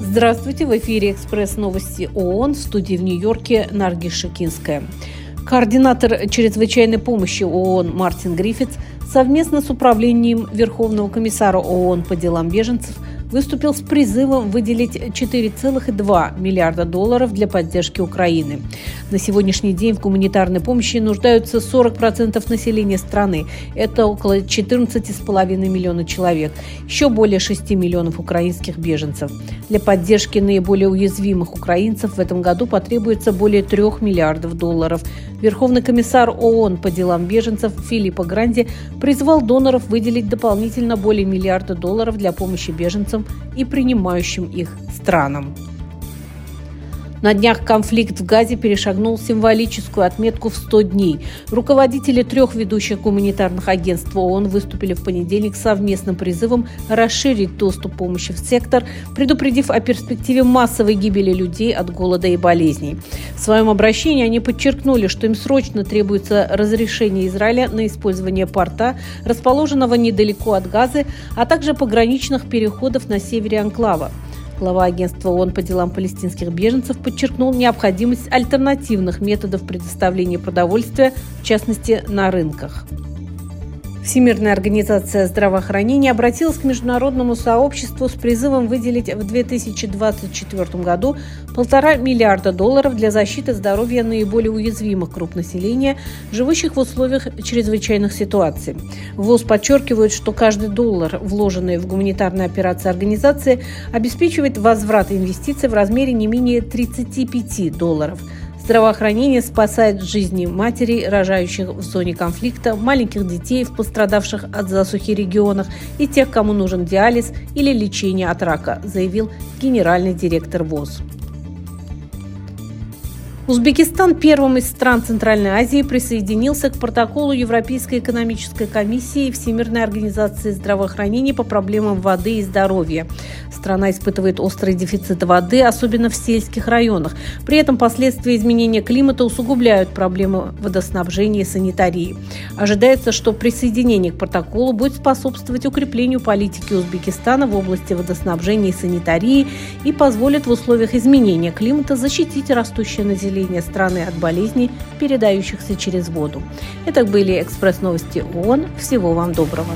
Здравствуйте, в эфире «Экспресс новости ООН» в студии в Нью-Йорке Наргиз Шикинская. Координатор чрезвычайной помощи ООН Мартин Гриффитс совместно с управлением Верховного комиссара ООН по делам беженцев – выступил с призывом выделить 4,2 миллиарда долларов для поддержки Украины. На сегодняшний день в гуманитарной помощи нуждаются 40% населения страны. Это около 14,5 миллиона человек. Еще более 6 миллионов украинских беженцев. Для поддержки наиболее уязвимых украинцев в этом году потребуется более 3 миллиардов долларов. Верховный комиссар ООН по делам беженцев Филиппа Гранди призвал доноров выделить дополнительно более миллиарда долларов для помощи беженцам и принимающим их странам. На днях конфликт в Газе перешагнул символическую отметку в 100 дней. Руководители трех ведущих гуманитарных агентств ООН выступили в понедельник совместным призывом расширить доступ помощи в сектор, предупредив о перспективе массовой гибели людей от голода и болезней. В своем обращении они подчеркнули, что им срочно требуется разрешение Израиля на использование порта, расположенного недалеко от Газы, а также пограничных переходов на севере Анклава. Глава агентства ООН по делам палестинских беженцев подчеркнул необходимость альтернативных методов предоставления продовольствия, в частности, на рынках. Всемирная организация здравоохранения обратилась к международному сообществу с призывом выделить в 2024 году полтора миллиарда долларов для защиты здоровья наиболее уязвимых групп населения, живущих в условиях чрезвычайных ситуаций. ВОЗ подчеркивает, что каждый доллар, вложенный в гуманитарные операции организации, обеспечивает возврат инвестиций в размере не менее 35 долларов – Здравоохранение спасает жизни матерей, рожающих в зоне конфликта, маленьких детей пострадавших от засухи регионах и тех, кому нужен диализ или лечение от рака, заявил генеральный директор ВОЗ. Узбекистан первым из стран Центральной Азии присоединился к протоколу Европейской экономической комиссии и Всемирной организации здравоохранения по проблемам воды и здоровья. Страна испытывает острый дефицит воды, особенно в сельских районах. При этом последствия изменения климата усугубляют проблемы водоснабжения и санитарии. Ожидается, что присоединение к протоколу будет способствовать укреплению политики Узбекистана в области водоснабжения и санитарии и позволит в условиях изменения климата защитить растущее население населения страны от болезней, передающихся через воду. Это были экспресс-новости ООН. Всего вам доброго.